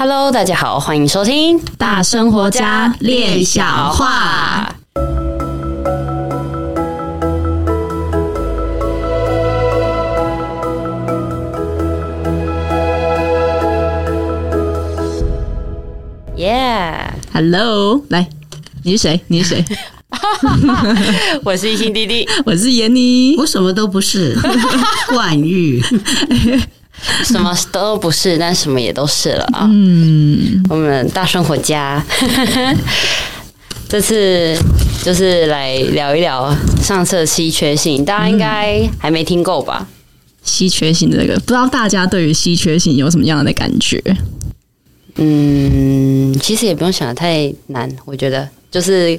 Hello，大家好，欢迎收听大生活家练小话。Yeah，Hello，来，你是谁？你是谁？我是一心弟弟，我是闫妮，我什么都不是，冠玉。什么都不是，但什么也都是了啊！嗯，我们大生活家，这次就是来聊一聊上次的稀缺性，大家应该还没听够吧？稀缺性这个，不知道大家对于稀缺性有什么样的感觉？嗯，其实也不用想的太难，我觉得就是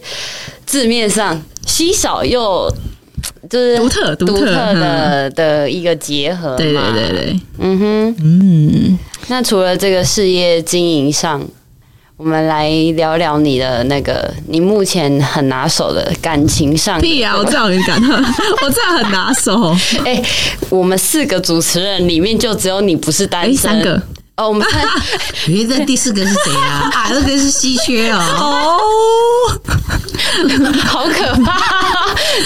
字面上稀少又。就是独特独特的的一个结合嘛，对对对对，嗯哼，嗯。那除了这个事业经营上，我们来聊聊你的那个你目前很拿手的感情上。屁啊！我这样很感动，我这样很拿手。哎、欸，我们四个主持人里面就只有你不是单身。欸、三个。哦，我们看，原来第四个是谁啊？啊，那个是稀缺哦。哦，好可怕！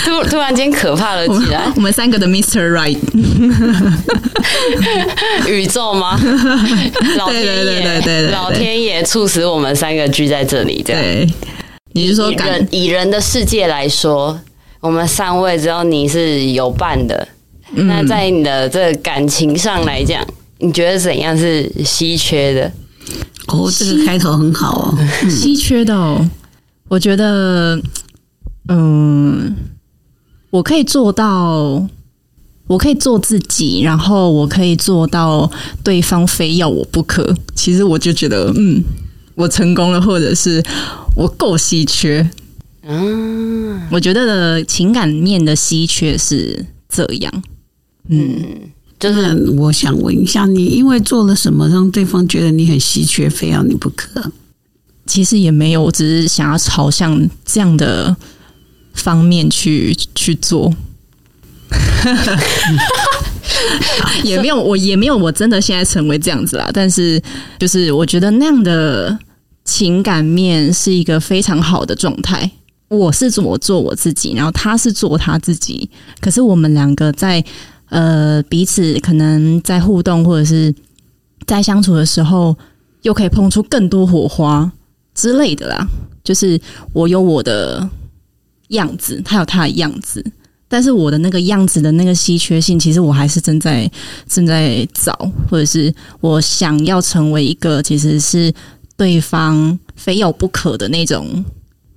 突突然间可怕了起来。我们三个的 Mr. Right，宇宙吗？老天爷，对对对对，老天爷促使我们三个聚在这里，这样。对，你是说以人以人的世界来说，我们三位只有你是有伴的。嗯、那在你的这个感情上来讲。你觉得怎样是稀缺的？哦，这个开头很好哦。稀缺的哦，我觉得，嗯，我可以做到，我可以做自己，然后我可以做到对方非要我不可。其实我就觉得，嗯，我成功了，或者是我够稀缺。嗯，我觉得的情感面的稀缺是这样。嗯。就是我想问一下你，因为做了什么让对方觉得你很稀缺，非要你不可？其实也没有，我只是想要朝向这样的方面去去做。也没有，我也没有，我真的现在成为这样子啦。但是，就是我觉得那样的情感面是一个非常好的状态。我是怎么做我自己，然后他是做他自己。可是我们两个在。呃，彼此可能在互动或者是在相处的时候，又可以碰出更多火花之类的啦。就是我有我的样子，他有他的样子，但是我的那个样子的那个稀缺性，其实我还是正在正在找，或者是我想要成为一个其实是对方非要不可的那种。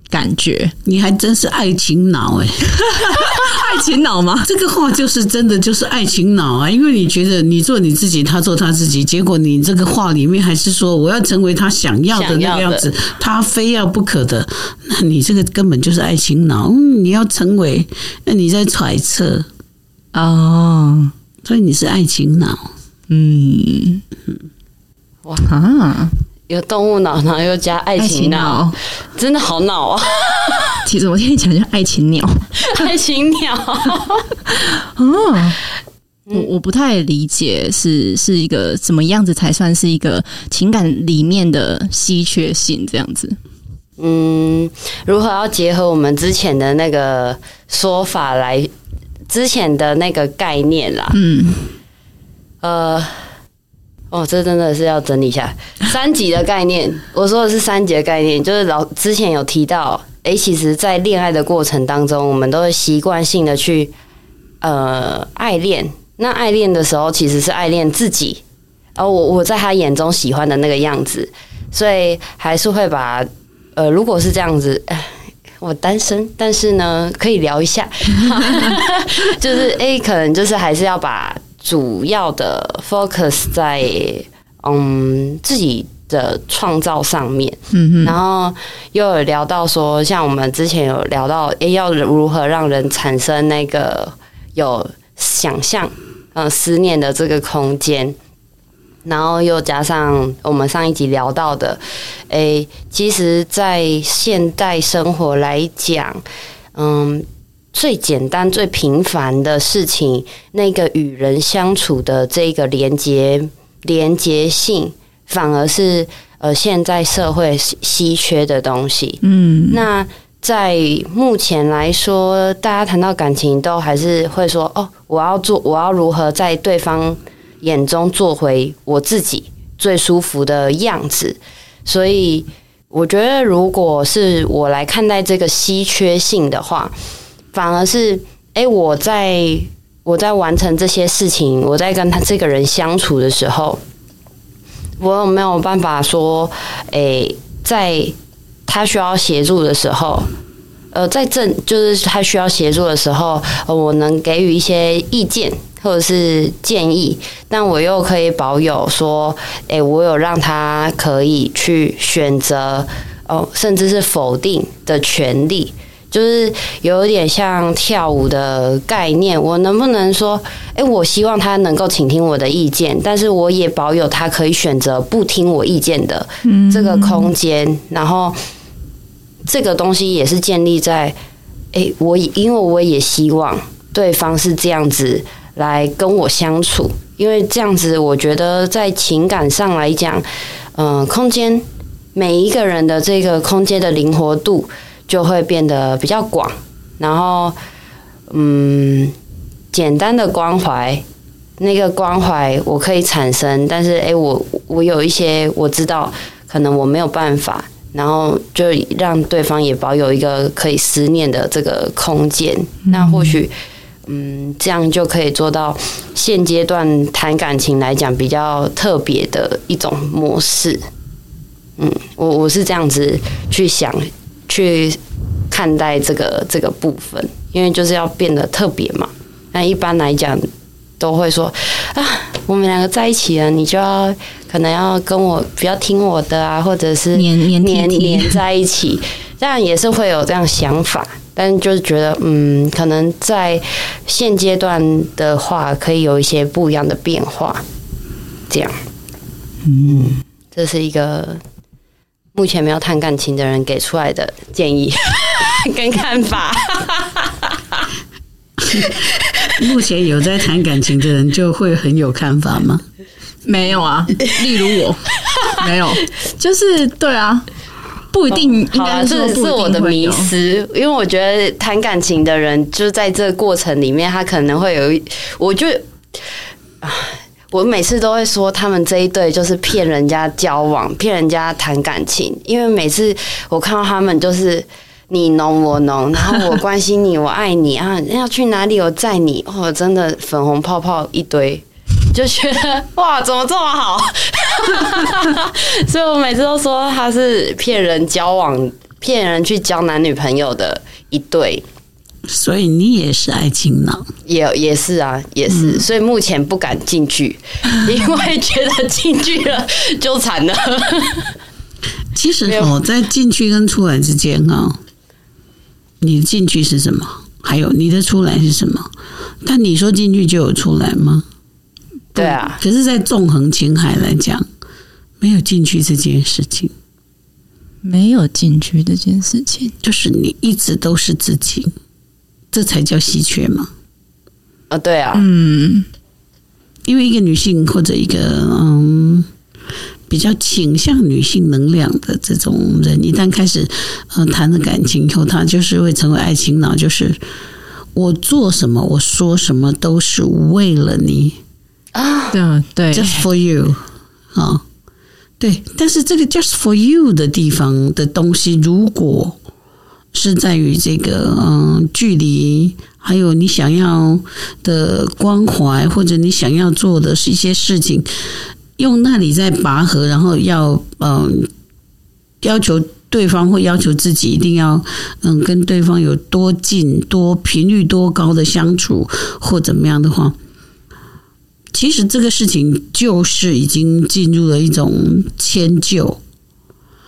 感觉你还真是爱情脑哎，爱情脑吗？这个话就是真的，就是爱情脑啊！因为你觉得你做你自己，他做他自己，结果你这个话里面还是说我要成为他想要的那个样子，他非要不可的，那你这个根本就是爱情脑。你要成为，那你在揣测哦，所以你是爱情脑，嗯，哇啊！有动物脑，然后又加爱情脑，真的好脑啊！其实我听你讲叫爱情鸟，爱情鸟。哦，我我不太理解是是一个怎么样子才算是一个情感里面的稀缺性这样子。嗯，如何要结合我们之前的那个说法来，之前的那个概念啦？嗯，呃。哦，这真的是要整理一下三级的概念。我说的是三级的概念，就是老之前有提到，哎，其实，在恋爱的过程当中，我们都会习惯性的去呃爱恋。那爱恋的时候，其实是爱恋自己，而我我在他眼中喜欢的那个样子，所以还是会把呃，如果是这样子，我单身，但是呢，可以聊一下，就是哎，可能就是还是要把。主要的 focus 在嗯自己的创造上面，嗯，然后又有聊到说，像我们之前有聊到，诶，要如何让人产生那个有想象、嗯思念的这个空间，然后又加上我们上一集聊到的，诶，其实，在现代生活来讲，嗯。最简单、最平凡的事情，那个与人相处的这个连接、连接性，反而是呃现在社会稀缺的东西。嗯，那在目前来说，大家谈到感情，都还是会说：“哦，我要做，我要如何在对方眼中做回我自己最舒服的样子。”所以，我觉得如果是我来看待这个稀缺性的话，反而是，诶，我在。我在完成这些事情，我在跟他这个人相处的时候，我有没有办法说，诶，在他需要协助的时候，呃，在正就是他需要协助的时候，我能给予一些意见或者是建议，但我又可以保有说，诶，我有让他可以去选择，哦，甚至是否定的权利。就是有一点像跳舞的概念，我能不能说，诶，我希望他能够倾听我的意见，但是我也保有他可以选择不听我意见的这个空间。然后这个东西也是建立在，诶，我因为我也希望对方是这样子来跟我相处，因为这样子我觉得在情感上来讲，嗯，空间每一个人的这个空间的灵活度。就会变得比较广，然后，嗯，简单的关怀，那个关怀我可以产生，但是，诶，我我有一些我知道，可能我没有办法，然后就让对方也保有一个可以思念的这个空间，嗯、那或许，嗯，这样就可以做到现阶段谈感情来讲比较特别的一种模式。嗯，我我是这样子去想。去看待这个这个部分，因为就是要变得特别嘛。那一般来讲，都会说啊，我们两个在一起了，你就要可能要跟我比较听我的啊，或者是黏黏黏黏 在一起，当然也是会有这样想法。但就是觉得，嗯，可能在现阶段的话，可以有一些不一样的变化。这样，嗯，这是一个。目前没有谈感情的人给出来的建议 跟看法。目前有在谈感情的人就会很有看法吗？没有啊，例如我，没有，就是对啊，不一定。应该是是我的迷失，因为我觉得谈感情的人就在这个过程里面，他可能会有一，我就啊。我每次都会说，他们这一对就是骗人家交往，骗人家谈感情。因为每次我看到他们，就是你侬我侬，然后我关心你，我爱你啊，要去哪里我载你，哦，真的粉红泡泡一堆，就觉得哇，怎么这么好？所以我每次都说他是骗人交往、骗人去交男女朋友的一对。所以你也是爱情脑，也也是啊，也是。嗯、所以目前不敢进去，因为觉得进去了就惨了。其实哦，在进去跟出来之间啊，你的进去是什么？还有你的出来是什么？但你说进去就有出来吗？对啊。可是，在纵横情海来讲，没有进去这件事情，没有进去这件事情，就是你一直都是自己。这才叫稀缺嘛？啊，对啊，嗯，因为一个女性或者一个嗯比较倾向女性能量的这种人，一旦开始呃谈了感情以后，她就是会成为爱情脑，就是我做什么，我说什么都是为了你。啊，对，just for you 啊，对，但是这个 just for you 的地方的东西，如果是在于这个嗯距离，还有你想要的关怀，或者你想要做的是一些事情，用那里在拔河，然后要嗯要求对方或要求自己一定要嗯跟对方有多近、多频率多高的相处，或怎么样的话，其实这个事情就是已经进入了一种迁就。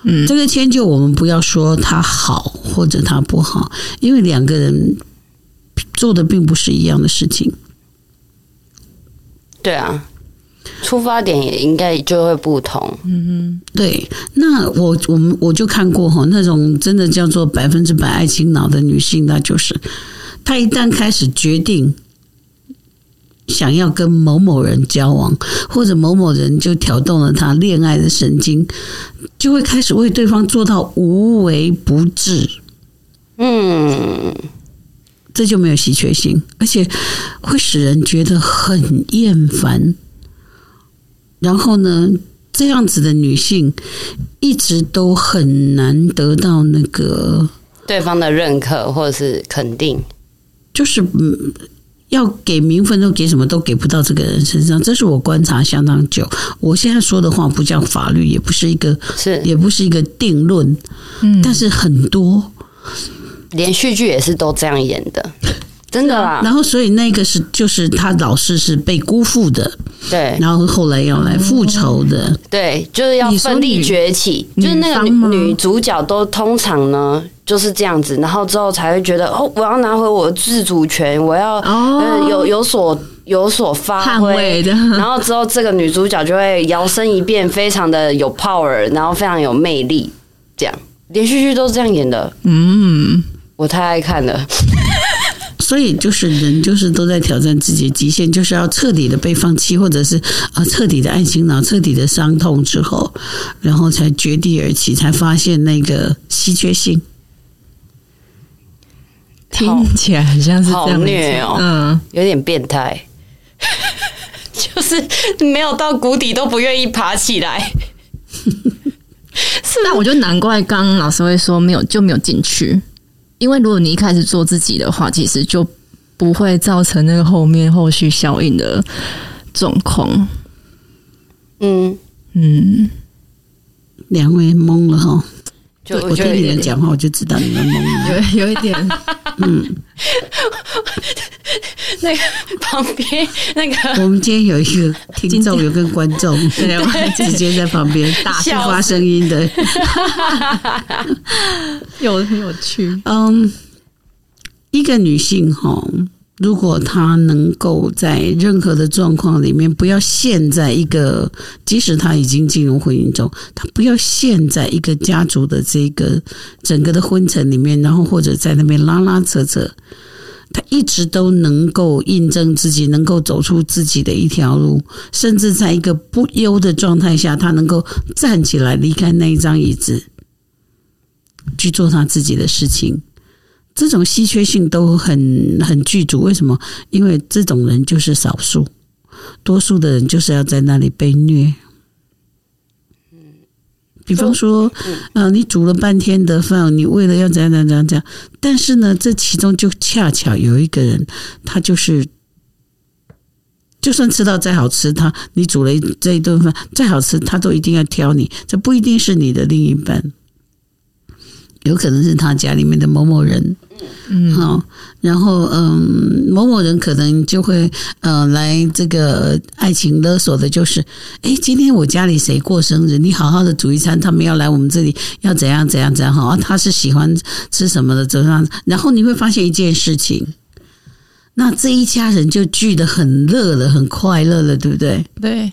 嗯，这个迁就我们不要说他好或者他不好，因为两个人做的并不是一样的事情。对啊，出发点也应该就会不同。嗯哼，对。那我我们我就看过哈，那种真的叫做百分之百爱情脑的女性，那就是她一旦开始决定想要跟某某人交往，或者某某人就挑动了他恋爱的神经，就会开始为对方做到无微不至。嗯，这就没有稀缺性，而且会使人觉得很厌烦。然后呢，这样子的女性一直都很难得到那个对方的认可或者是肯定，就是嗯。要给名分都给什么都给不到这个人身上，这是我观察相当久。我现在说的话不叫法律，也不是一个是，也不是一个定论。嗯，但是很多。连续剧也是都这样演的。真的啦，然后所以那个是就是他老是是被辜负的，对，然后后来要来复仇的，对，就是要奋力崛起，就是那个女女主角都通常呢就是这样子，然后之后才会觉得哦，我要拿回我的自主权，我要呃有有所有所发挥。的，然后之后这个女主角就会摇身一变，非常的有 power，然后非常有魅力，这样。连续剧都是这样演的，嗯，我太爱看了。所以就是人就是都在挑战自己的极限，就是要彻底的被放弃，或者是啊彻底的爱情脑、彻底的伤痛之后，然后才绝地而起，才发现那个稀缺性。听起来很像是这样虐哦，嗯，有点变态，就是没有到谷底都不愿意爬起来。是，那我就难怪刚刚老师会说没有就没有进去。因为如果你一开始做自己的话，其实就不会造成那个后面后续效应的状况。嗯嗯，两位懵了哈。就我听你们讲话，我就知道你们懵了，有有一点。嗯，那个旁边那个，我们今天有一个听众，有个观众，对，直接在旁边大不发声音的，有很有趣。嗯，一个女性哈。如果他能够在任何的状况里面，不要陷在一个，即使他已经进入婚姻中，他不要陷在一个家族的这个整个的婚程里面，然后或者在那边拉拉扯扯，他一直都能够印证自己，能够走出自己的一条路，甚至在一个不忧的状态下，他能够站起来离开那一张椅子，去做他自己的事情。这种稀缺性都很很具足，为什么？因为这种人就是少数，多数的人就是要在那里被虐。比方说，呃，你煮了半天的饭，你为了要怎样怎样怎样怎样，但是呢，这其中就恰巧有一个人，他就是，就算吃到再好吃，他你煮了这一顿饭再好吃，他都一定要挑你，这不一定是你的另一半。有可能是他家里面的某某人，嗯，好，然后嗯，某某人可能就会呃来这个爱情勒索的，就是，哎，今天我家里谁过生日，你好好的煮一餐，他们要来我们这里，要怎样怎样怎样，好，他是喜欢吃什么的，怎样，然后你会发现一件事情，那这一家人就聚得很乐了，很快乐了，对不对？对。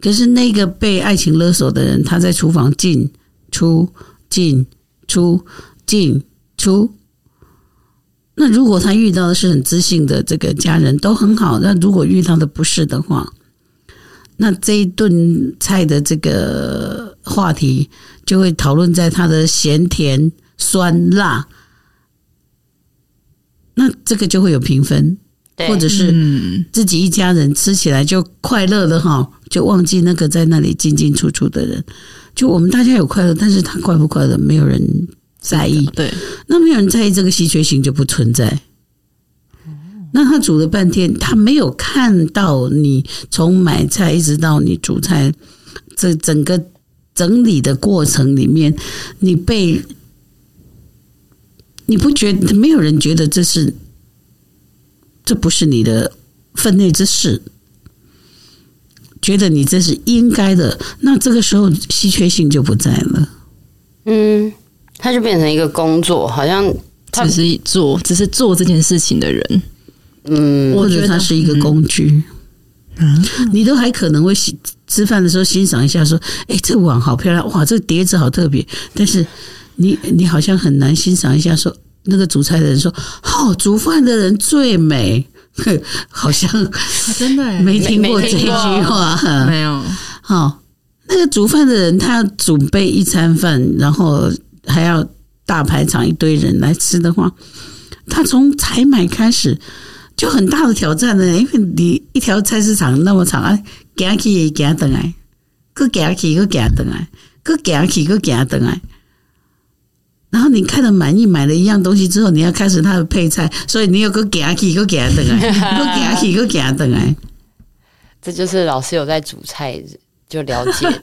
可是那个被爱情勒索的人，他在厨房进出进。出进出，那如果他遇到的是很知性的这个家人，都很好。那如果遇到的不是的话，那这一顿菜的这个话题就会讨论在他的咸甜酸辣，那这个就会有评分，或者是自己一家人吃起来就快乐的哈，就忘记那个在那里进进出出的人。就我们大家有快乐，但是他快不快乐，没有人在意。对，那没有人在意，这个稀缺性就不存在。那他煮了半天，他没有看到你从买菜一直到你煮菜，这整个整理的过程里面，你被你不觉得没有人觉得这是，这不是你的分内之事。觉得你这是应该的，那这个时候稀缺性就不在了。嗯，他就变成一个工作，好像他只是做，只是做这件事情的人。嗯，或者他是一个工具。嗯，你都还可能会吃吃饭的时候欣赏一下，说：“哎，这碗好漂亮，哇，这个碟子好特别。”但是你你好像很难欣赏一下，说那个煮菜的人说：“哦，煮饭的人最美。”好像真的没听过这句话，没有。好，那个煮饭的人，他要准备一餐饭，然后还要大排场一堆人来吃的话，他从采买开始就很大的挑战呢。因为你一条菜市场那么长啊，行去行等来，搁行去搁行等来，搁行去搁行等来。然后你看的满意，买了一样东西之后，你要开始它的配菜，所以你有个夹起，个夹等来，个夹起，个夹等来。这就是老师有在煮菜就了解。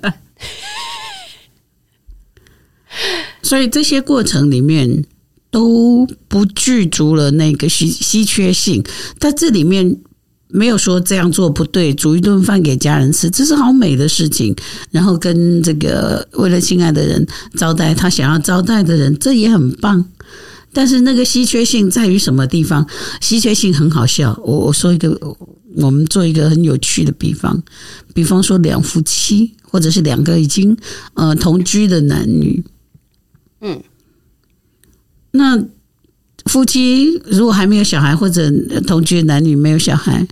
所以这些过程里面都不具足了那个稀稀缺性，但这里面。没有说这样做不对，煮一顿饭给家人吃，这是好美的事情。然后跟这个为了亲爱的人招待他想要招待的人，这也很棒。但是那个稀缺性在于什么地方？稀缺性很好笑。我我说一个，我们做一个很有趣的比方，比方说两夫妻，或者是两个已经呃同居的男女，嗯，那夫妻如果还没有小孩，或者同居男女没有小孩。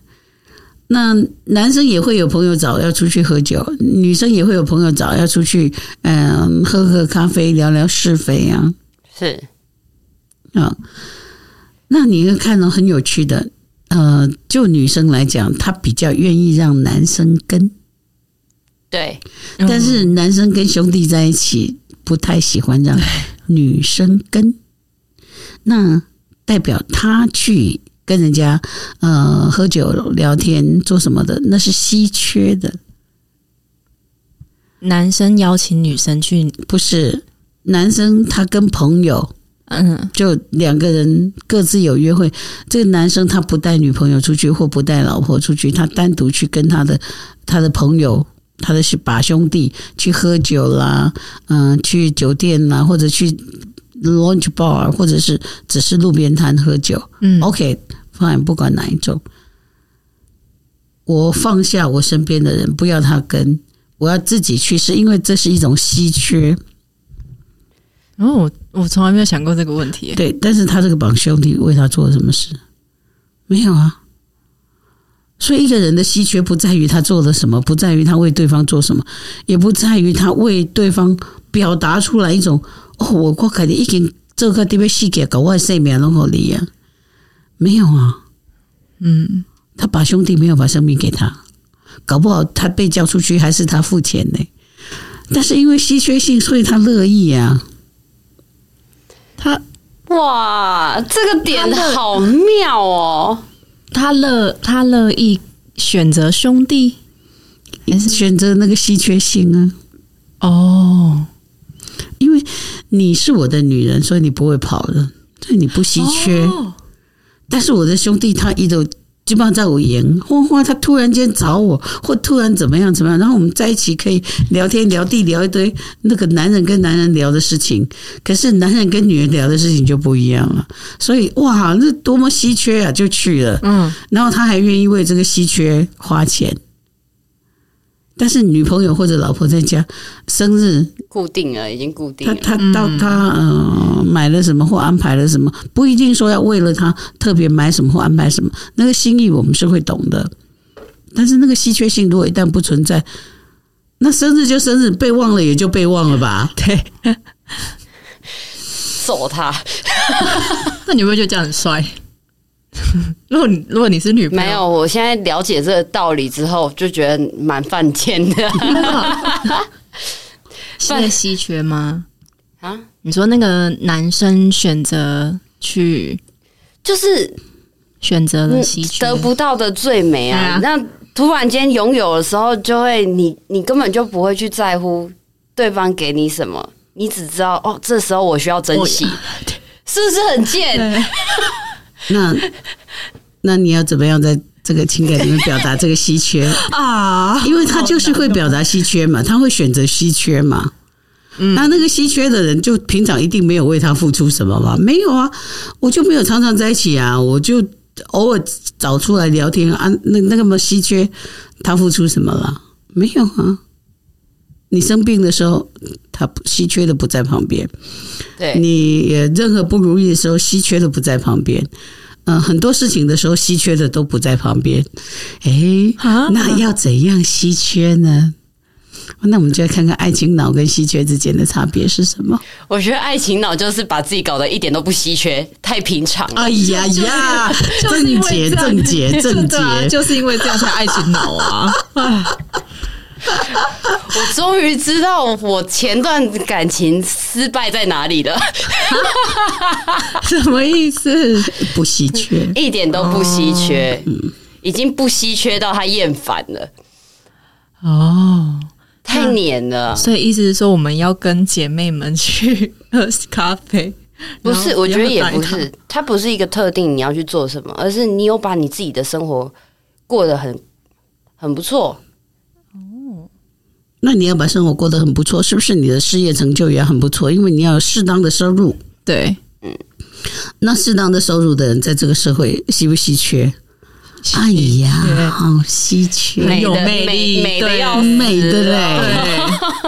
那男生也会有朋友找要出去喝酒，女生也会有朋友找要出去，嗯，喝喝咖啡，聊聊是非啊。是啊，那你会看到很有趣的，呃，就女生来讲，她比较愿意让男生跟，对，但是男生跟兄弟在一起不太喜欢让女生跟，那代表他去。跟人家呃喝酒聊天做什么的，那是稀缺的。男生邀请女生去，不是男生他跟朋友，嗯，就两个人各自有约会。这个男生他不带女朋友出去，或不带老婆出去，他单独去跟他的他的朋友，他的把兄弟去喝酒啦，嗯，去酒店啦，或者去。Lunch bar，或者是只是路边摊喝酒，嗯，OK，fine，不管哪一种，我放下我身边的人，不要他跟，我要自己去，是因为这是一种稀缺。哦，我我从来没有想过这个问题。对，但是他这个绑兄弟为他做了什么事？没有啊。所以一个人的稀缺不在于他做了什么，不在于他为对方做什么，也不在于他为对方表达出来一种。哦，我我肯定已经做个特别细节，搞外生命拢好你呀？没有啊，嗯，他把兄弟没有把生命给他，搞不好他被叫出去还是他付钱呢。但是因为稀缺性，所以他乐意呀。他哇，这个点好妙哦！他乐他乐意选择兄弟，还是选择那个稀缺性啊？哦。因为你是我的女人，所以你不会跑的，所以你不稀缺。哦、但是我的兄弟他一直基本上在我眼，花花他突然间找我，或突然怎么样怎么样，然后我们在一起可以聊天聊地聊一堆那个男人跟男人聊的事情，可是男人跟女人聊的事情就不一样了。所以哇，那多么稀缺啊，就去了。嗯，然后他还愿意为这个稀缺花钱。但是女朋友或者老婆在家生日固定了，已经固定了。他他到他呃买了什么或安排了什么，不一定说要为了他特别买什么或安排什么。那个心意我们是会懂的，但是那个稀缺性如果一旦不存在，那生日就生日，被忘了也就被忘了吧。对，揍他。那你会不会觉得这样很帅？如果你如果你是女朋友，没有，我现在了解这个道理之后，就觉得蛮犯贱的。现在稀缺吗？啊？你说那个男生选择去，就是选择了稀缺，得不到的最美啊！啊那突然间拥有的时候，就会你你根本就不会去在乎对方给你什么，你只知道哦，这时候我需要珍惜，是不是很贱？那那你要怎么样在这个情感里面表达这个稀缺 啊？因为他就是会表达稀缺嘛，他会选择稀缺嘛。嗯，那那个稀缺的人，就平常一定没有为他付出什么吗？没有啊，我就没有常常在一起啊，我就偶尔找出来聊天啊。那那个么稀缺，他付出什么了？没有啊。你生病的时候，他稀缺的不在旁边。对，你任何不如意的时候，稀缺的不在旁边。嗯、呃，很多事情的时候，稀缺的都不在旁边。哎，那要怎样稀缺呢？那我们就来看看爱情脑跟稀缺之间的差别是什么？我觉得爱情脑就是把自己搞得一点都不稀缺，太平常了。哎呀呀，正解正解正解，就是因为这样才爱情脑啊！我终于知道我前段感情失败在哪里了。什么意思？不稀缺，一点都不稀缺，已经不稀缺到他厌烦了。哦。太黏了，所以意思是说，我们要跟姐妹们去喝咖啡？不是，我觉得也不是，它不是一个特定你要去做什么，而是你有把你自己的生活过得很很不错。哦，那你要把生活过得很不错，是不是你的事业成就也很不错？因为你要有适当的收入。对，嗯，那适当的收入的人，在这个社会稀不稀缺？哎呀，好稀缺，很有魅力，美的要美的嘞，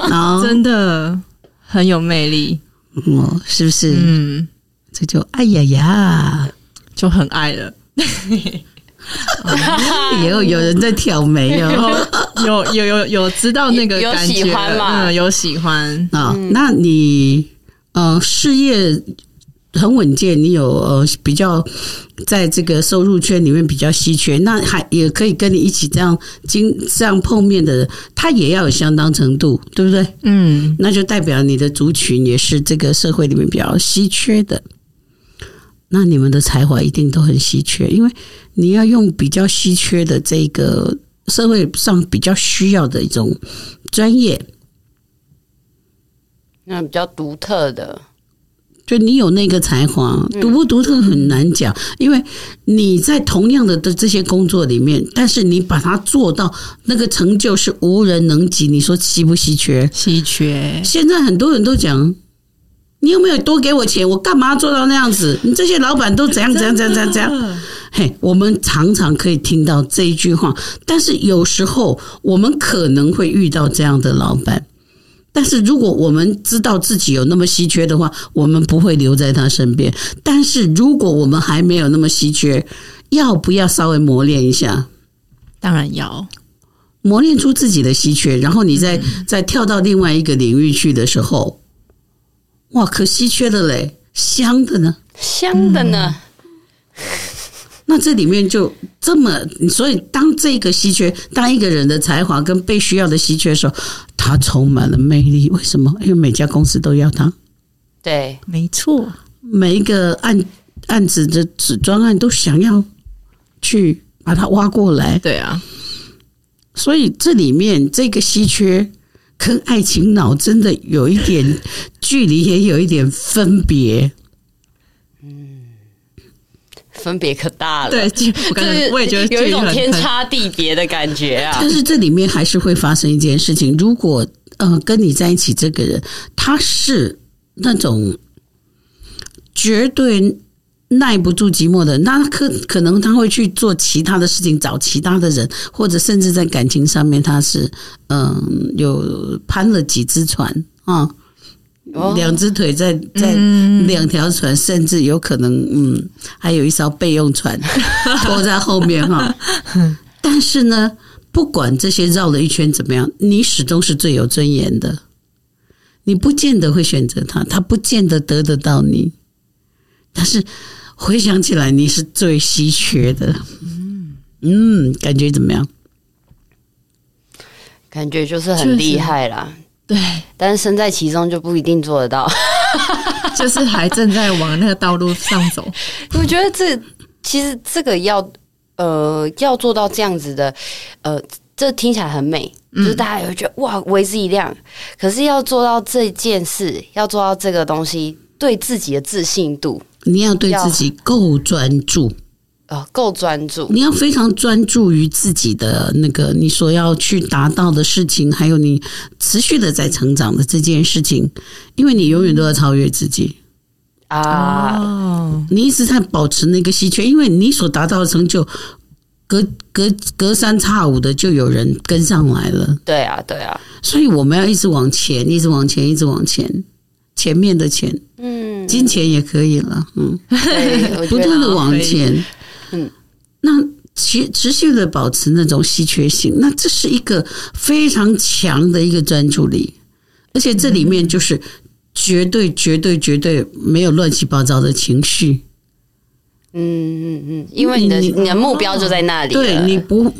对，真的很有魅力，哦，是不是？嗯，这就哎呀呀，就很爱了。有有人在挑眉哦，有有有有知道那个有喜欢吗？有喜欢啊？那你呃事业？很稳健，你有呃比较在这个收入圈里面比较稀缺，那还也可以跟你一起这样经这样碰面的人，他也要有相当程度，对不对？嗯，那就代表你的族群也是这个社会里面比较稀缺的，那你们的才华一定都很稀缺，因为你要用比较稀缺的这个社会上比较需要的一种专业，那比较独特的。就你有那个才华，独不独特很难讲，因为你在同样的的这些工作里面，但是你把它做到那个成就是无人能及。你说稀不稀缺？稀缺。现在很多人都讲，你有没有多给我钱？我干嘛做到那样子？你这些老板都怎样怎样怎样怎样怎样？嘿，我们常常可以听到这一句话，但是有时候我们可能会遇到这样的老板。但是如果我们知道自己有那么稀缺的话，我们不会留在他身边。但是如果我们还没有那么稀缺，要不要稍微磨练一下？当然要磨练出自己的稀缺，然后你再、嗯、再跳到另外一个领域去的时候，哇，可稀缺的嘞，香的呢，香的呢。嗯那这里面就这么，所以当这个稀缺，当一个人的才华跟被需要的稀缺的时候，他充满了魅力。为什么？因为每家公司都要他。对，没错，每一个案案子的子专案都想要去把它挖过来。对啊，所以这里面这个稀缺跟爱情脑真的有一点距离，也有一点分别。嗯分别可大了，对，我感觉我也觉得有一种天差地别的感觉啊。但是这里面还是会发生一件事情，如果呃跟你在一起这个人他是那种绝对耐不住寂寞的，那可可能他会去做其他的事情，找其他的人，或者甚至在感情上面他是嗯、呃、有攀了几只船啊。两只腿在在两条船，甚至有可能，嗯，还有一艘备用船 拖在后面哈。但是呢，不管这些绕了一圈怎么样，你始终是最有尊严的。你不见得会选择他，他不见得得得到你。但是回想起来，你是最稀缺的。嗯嗯，感觉怎么样？感觉就是很厉害啦。对，但是身在其中就不一定做得到，就是还正在往那个道路上走。我觉得这其实这个要呃要做到这样子的，呃，这听起来很美，就是大家也会觉得哇为之一亮。可是要做到这件事，要做到这个东西，对自己的自信度，你要对自己够专注。啊，够专注！你要非常专注于自己的那个你所要去达到的事情，还有你持续的在成长的这件事情，因为你永远都要超越自己啊！你一直在保持那个稀缺，因为你所达到的成就，隔隔隔三差五的就有人跟上来了。对啊，对啊，所以我们要一直往前，一直往前，一直往前，前面的钱，嗯。金钱也可以了，嗯，对，不断的往前，嗯，那持持续的保持那种稀缺性，那这是一个非常强的一个专注力，而且这里面就是绝对绝对绝对没有乱七八糟的情绪，嗯嗯嗯，因为你的你，你的目标就在那里，对，你不。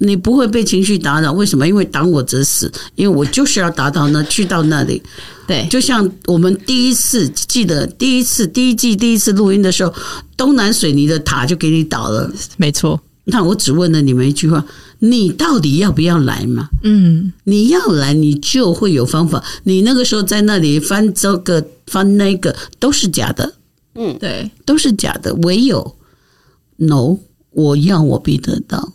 你不会被情绪打扰，为什么？因为挡我者死，因为我就是要达到那去到那里。对，就像我们第一次记得第一次第一季第一次录音的时候，东南水泥的塔就给你倒了。没错，那我只问了你们一句话：你到底要不要来嘛？嗯，你要来，你就会有方法。你那个时候在那里翻这个翻那个都是假的，嗯，对，都是假的。唯有 no，我要我必得到。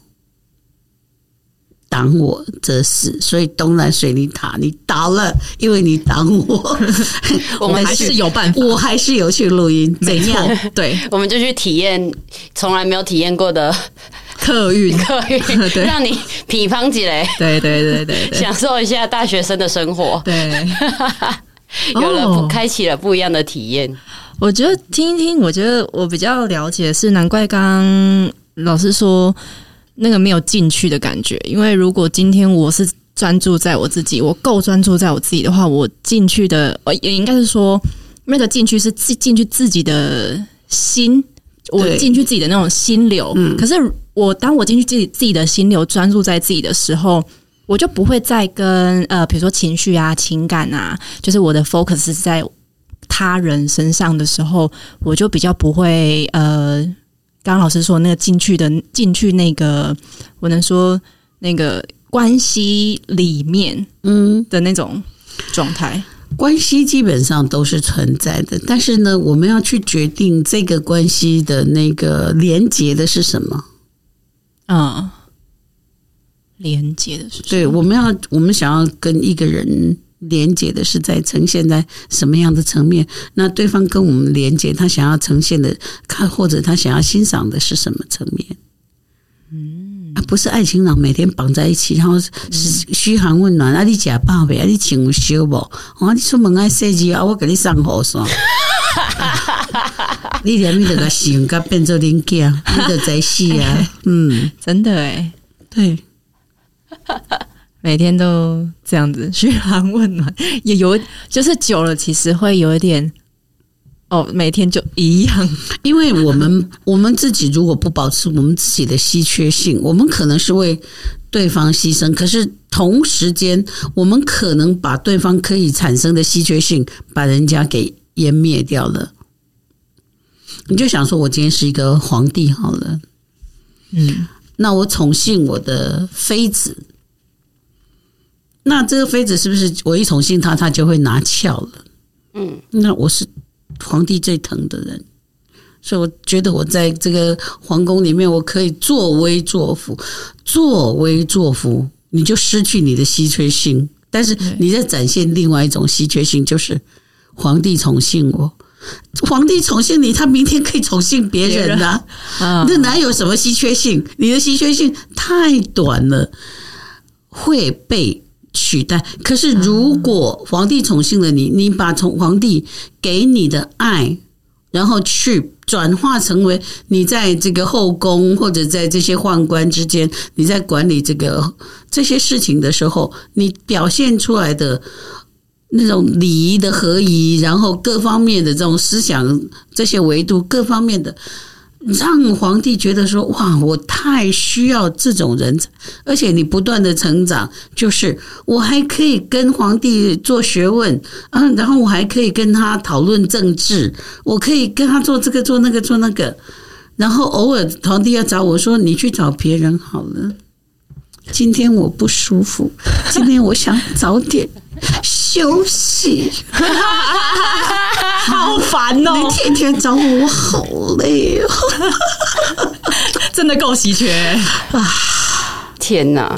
挡我者死，所以东南水泥塔你倒了，因为你挡我。我们还是有办法，我还是有去录音。怎样？对，我们就去体验从来没有体验过的客运，客运，让你批判起来。对对对对，享受一下大学生的生活。对，有了，开启了不一样的体验。我觉得听一听，我觉得我比较了解是，难怪刚刚老师说。那个没有进去的感觉，因为如果今天我是专注在我自己，我够专注在我自己的话，我进去的呃也应该是说那个进去是进进去自己的心，我进去自己的那种心流。嗯，可是我当我进去自己自己的心流，专注在自己的时候，我就不会再跟呃比如说情绪啊、情感啊，就是我的 focus 是在他人身上的时候，我就比较不会呃。刚刚老师说那个进去的进去那个，我能说那个关系里面，嗯的那种状态，嗯，关系基本上都是存在的，但是呢，我们要去决定这个关系的那个连接的是什么？嗯，连接的是什么？对，我们要我们想要跟一个人。连接的是在呈现在什么样的层面？那对方跟我们连接，他想要呈现的，看或者他想要欣赏的是什么层面？嗯，啊，不是爱情脑每天绑在一起，然后是嘘寒问暖，啊，你假饱没？啊，你穿修不？啊，你出门爱设计啊，我给你上火霜。你连你那个性格变做零件，你都在戏啊？嗯，真的哎，对。每天都这样子嘘寒问暖，也有就是久了，其实会有一点哦，每天就一样。因为我们我们自己如果不保持我们自己的稀缺性，我们可能是为对方牺牲，可是同时间我们可能把对方可以产生的稀缺性把人家给湮灭掉了。你就想说，我今天是一个皇帝好了，嗯，那我宠幸我的妃子。那这个妃子是不是我一宠幸她，她就会拿翘了？嗯，那我是皇帝最疼的人，所以我觉得我在这个皇宫里面，我可以作威作福，作威作福，你就失去你的稀缺性。但是你在展现另外一种稀缺性，就是皇帝宠幸我，皇帝宠幸你，他明天可以宠幸别人呐啊，那哪有什么稀缺性？你的稀缺性太短了，会被。取代。可是，如果皇帝宠幸了你，你把从皇帝给你的爱，然后去转化成为你在这个后宫或者在这些宦官之间，你在管理这个这些事情的时候，你表现出来的那种礼仪的合宜，然后各方面的这种思想这些维度各方面的。让皇帝觉得说：“哇，我太需要这种人才，而且你不断的成长，就是我还可以跟皇帝做学问啊，然后我还可以跟他讨论政治，我可以跟他做这个做那个做那个，然后偶尔皇帝要找我说：‘你去找别人好了。’今天我不舒服，今天我想早点。”休息，好烦哦！你天天找我，我好累哦，真的够稀缺啊！天哪，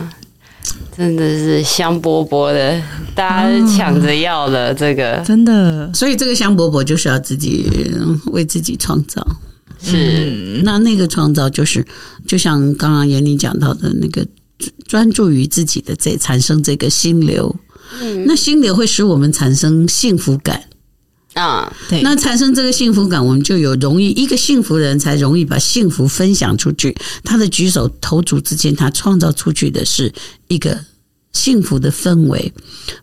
真的是香饽饽的，大家抢着要了这个，真的。所以这个香饽饽就是要自己为自己创造，是那那个创造就是，就像刚刚妍妮讲到的那个专注于自己的这产生这个心流。嗯，那心流会使我们产生幸福感，啊，对，那产生这个幸福感，我们就有容易一个幸福的人才容易把幸福分享出去。他的举手投足之间，他创造出去的是一个幸福的氛围，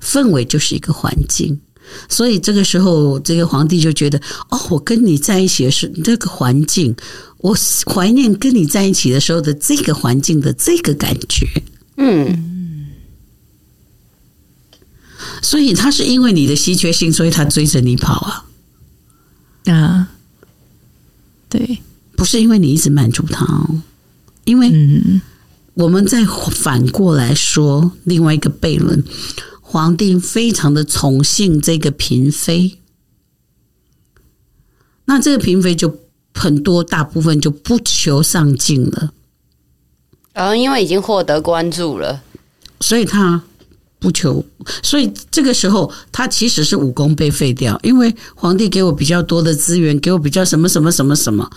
氛围就是一个环境。所以这个时候，这个皇帝就觉得，哦，我跟你在一起的是这个环境，我怀念跟你在一起的时候的这个环境的这个感觉。嗯，所以他是因为你的稀缺性，所以他追着你跑啊。啊，对，不是因为你一直满足他哦，因为嗯，我们再反过来说另外一个悖论。皇帝非常的宠幸这个嫔妃，那这个嫔妃就很多大部分就不求上进了，然后因为已经获得关注了，所以他不求，所以这个时候他其实是武功被废掉，因为皇帝给我比较多的资源，给我比较什么什么什么什么。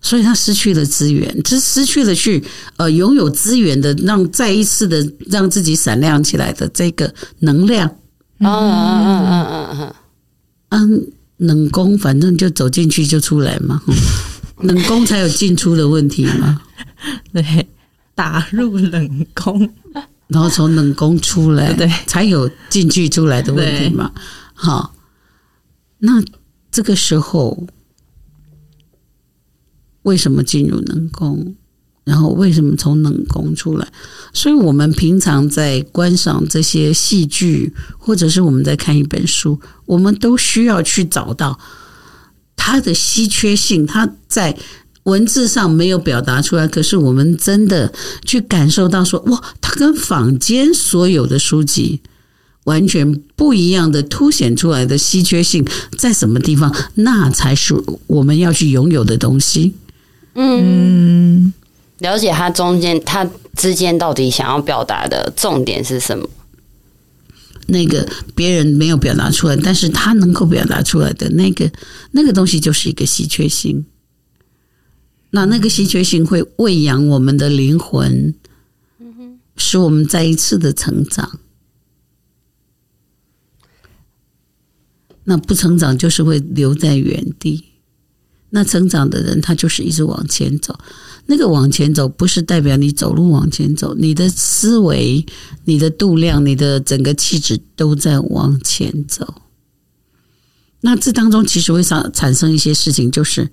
所以他失去了资源，只失去了去呃拥有资源的，让再一次的让自己闪亮起来的这个能量。嗯嗯嗯嗯嗯嗯，嗯，冷宫反正就走进去就出来嘛，冷宫才有进出的问题嘛。对，打入冷宫，然后从冷宫出来，对，才有进去出来的问题嘛。好，那这个时候。为什么进入冷宫？然后为什么从冷宫出来？所以，我们平常在观赏这些戏剧，或者是我们在看一本书，我们都需要去找到它的稀缺性。它在文字上没有表达出来，可是我们真的去感受到说，哇，它跟坊间所有的书籍完全不一样的凸显出来的稀缺性在什么地方？那才是我们要去拥有的东西。嗯，了解它中间它之间到底想要表达的重点是什么？那个别人没有表达出来，但是他能够表达出来的那个那个东西，就是一个稀缺性。那那个稀缺性会喂养我们的灵魂，使我们再一次的成长。那不成长，就是会留在原地。那成长的人，他就是一直往前走。那个往前走，不是代表你走路往前走，你的思维、你的度量、你的整个气质都在往前走。那这当中其实会产产生一些事情，就是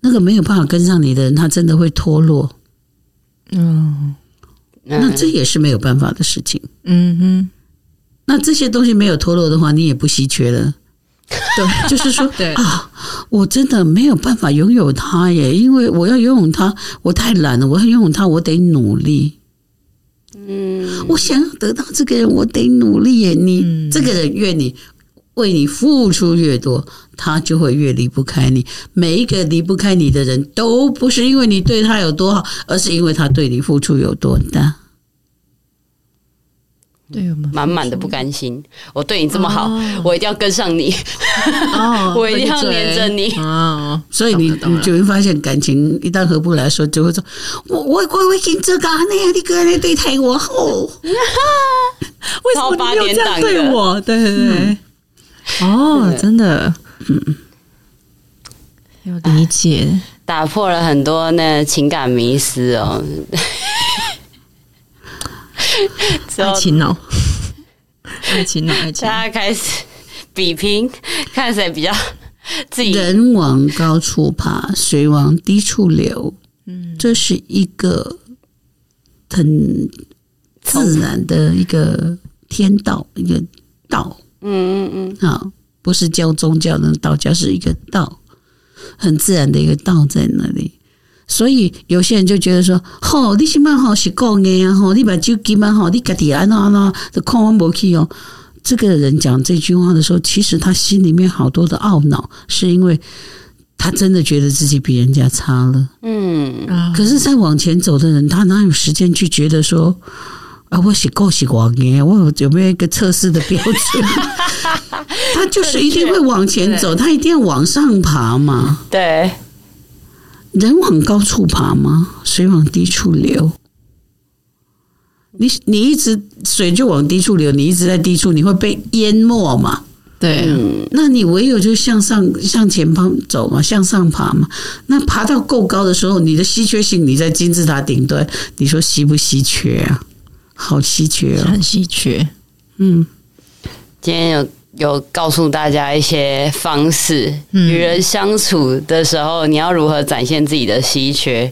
那个没有办法跟上你的人，他真的会脱落。嗯，那这也是没有办法的事情。嗯哼，那这些东西没有脱落的话，你也不稀缺了。对，就是说，对啊，我真的没有办法拥有它耶，因为我要拥有它，我太懒了。我要拥有它，我得努力。嗯，我想要得到这个人，我得努力耶。你、嗯、这个人越你为你付出越多，他就会越离不开你。每一个离不开你的人都不是因为你对他有多好，而是因为他对你付出有多大。对，满满的不甘心。我对你这么好，哦、我一定要跟上你，哦、我一定要黏着你。哦、所以你你就会发现，感情一旦合不来的时候，就会说：“我我我为你这个那样 的哥来对待我，哦，为什么你要这样对我？”对对对，哦，真的，嗯，有理解，打破了很多那情感迷思哦。爱情哦，爱情哦，爱情！大家开始比拼，看谁比较自己。人往高处爬，水往低处流。嗯，这是一个很自然的一个天道，一个道。嗯嗯嗯，好，不是教宗教的道教，是一个道，很自然的一个道在那里。所以有些人就觉得说：“吼，你起码吼是讲的呀，吼，你把酒给满好，你家己安那安那，这空完不去哦。”这个人讲这句话的时候，其实他心里面好多的懊恼，是因为他真的觉得自己比人家差了。嗯，可是再往前走的人，他哪有时间去觉得说：“啊，我是够是广的，我有没有一个测试的标准？” 他就是一定会往前走，他一定要往上爬嘛。对。人往高处爬吗？水往低处流。你你一直水就往低处流，你一直在低处，你会被淹没嘛？对，嗯，那你唯有就向上向前方走嘛，向上爬嘛。那爬到够高的时候，你的稀缺性，你在金字塔顶端，你说稀不稀缺啊？好稀缺哦，很稀缺。嗯，今天有有告诉大家一些方式，与人相处的时候，你要如何展现自己的稀缺，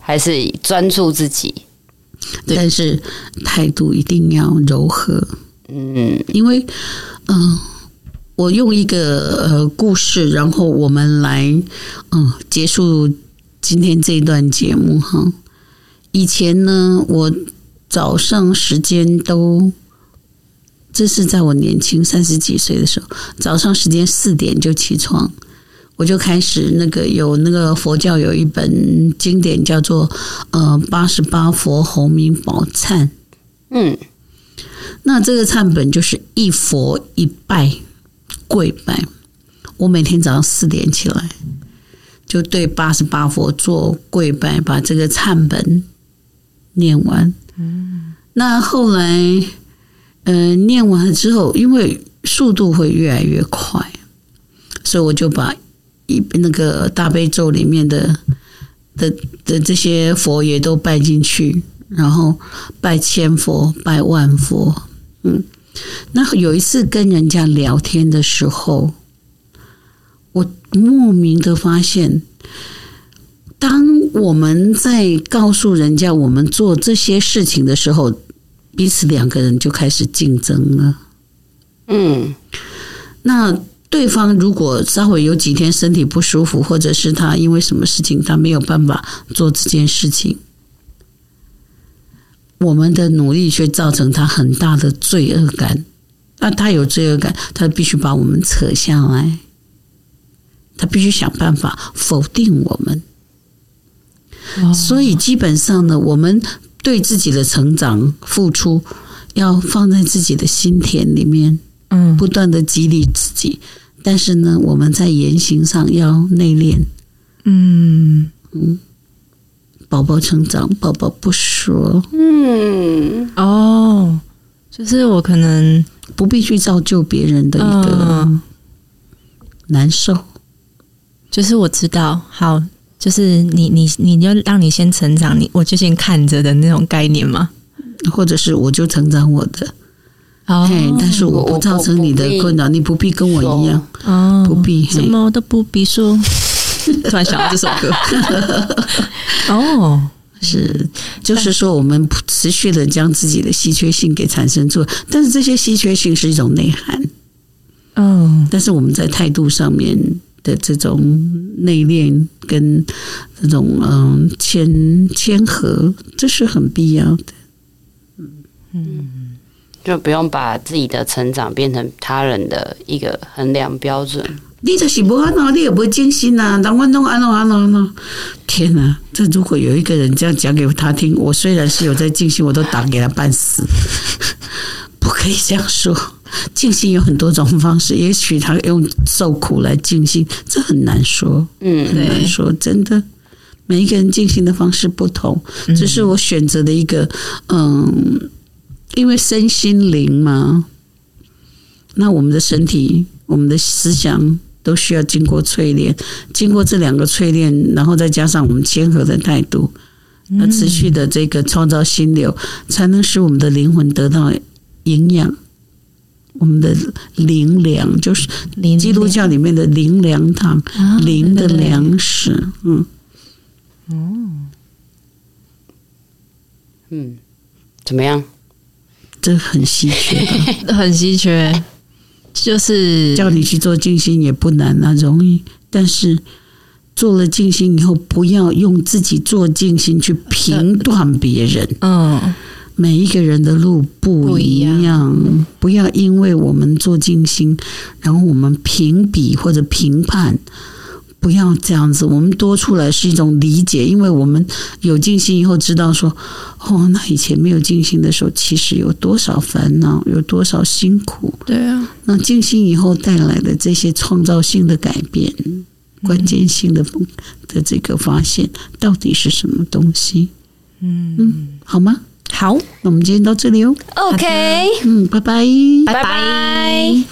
还是专注自己？但是态度一定要柔和。嗯，因为。嗯，我用一个呃故事，然后我们来嗯结束今天这一段节目哈。以前呢，我早上时间都，这是在我年轻三十几岁的时候，早上时间四点就起床，我就开始那个有那个佛教有一本经典叫做呃八十八佛洪明宝忏，嗯。那这个忏本就是一佛一拜跪拜，我每天早上四点起来，就对八十八佛做跪拜，把这个忏本念完。嗯，那后来，呃，念完了之后，因为速度会越来越快，所以我就把一那个大悲咒里面的的的这些佛也都拜进去，然后拜千佛，拜万佛。嗯，那有一次跟人家聊天的时候，我莫名的发现，当我们在告诉人家我们做这些事情的时候，彼此两个人就开始竞争了。嗯，那对方如果稍微有几天身体不舒服，或者是他因为什么事情他没有办法做这件事情。我们的努力却造成他很大的罪恶感，那他有罪恶感，他必须把我们扯下来，他必须想办法否定我们。所以基本上呢，我们对自己的成长付出，要放在自己的心田里面，嗯，不断的激励自己。但是呢，我们在言行上要内敛，嗯嗯。宝宝成长，宝宝不说。嗯，哦，就是我可能不必去造就别人的一个难受。就是我知道，好，就是你你你就让你先成长，你我就先看着的那种概念吗？或者是我就成长我的，哦，但是我不造成你的困扰，你不必跟我一样，哦，不必，什么都不必说。突然想到这首歌，哦，是，就是说我们持续的将自己的稀缺性给产生出来，但是这些稀缺性是一种内涵，嗯，但是我们在态度上面的这种内敛跟这种嗯谦谦和，这是很必要的，嗯，就不用把自己的成长变成他人的一个衡量标准。你就是不安乐，你也不会静心呐。当观众安乐安乐安乐，天哪！这如果有一个人这样讲给他听，我虽然是有在静心，我都打给他半死。不可以这样说，静心有很多种方式，也许他用受苦来静心，这很难说。嗯，很难说，真的，每一个人静心的方式不同，这是我选择的一个，嗯，因为身心灵嘛，那我们的身体，我们的思想。都需要经过淬炼，经过这两个淬炼，然后再加上我们谦和的态度，那持续的这个创造心流，才能使我们的灵魂得到营养。我们的灵粮就是基督教里面的灵粮堂，灵的粮食。嗯，嗯，嗯，怎么样？这很稀缺，很稀缺。就是叫你去做静心也不难啊，容易。但是做了静心以后，不要用自己做静心去评断别人。嗯，每一个人的路不一样，不要因为我们做静心，然后我们评比或者评判。不要这样子，我们多出来是一种理解，因为我们有静心以后，知道说，哦，那以前没有静心的时候，其实有多少烦恼，有多少辛苦。对啊，那静心以后带来的这些创造性的改变，关键性的的这个发现，到底是什么东西？嗯嗯，好吗？好那我们今天到这里哦。Ok 嗯拜拜。拜拜。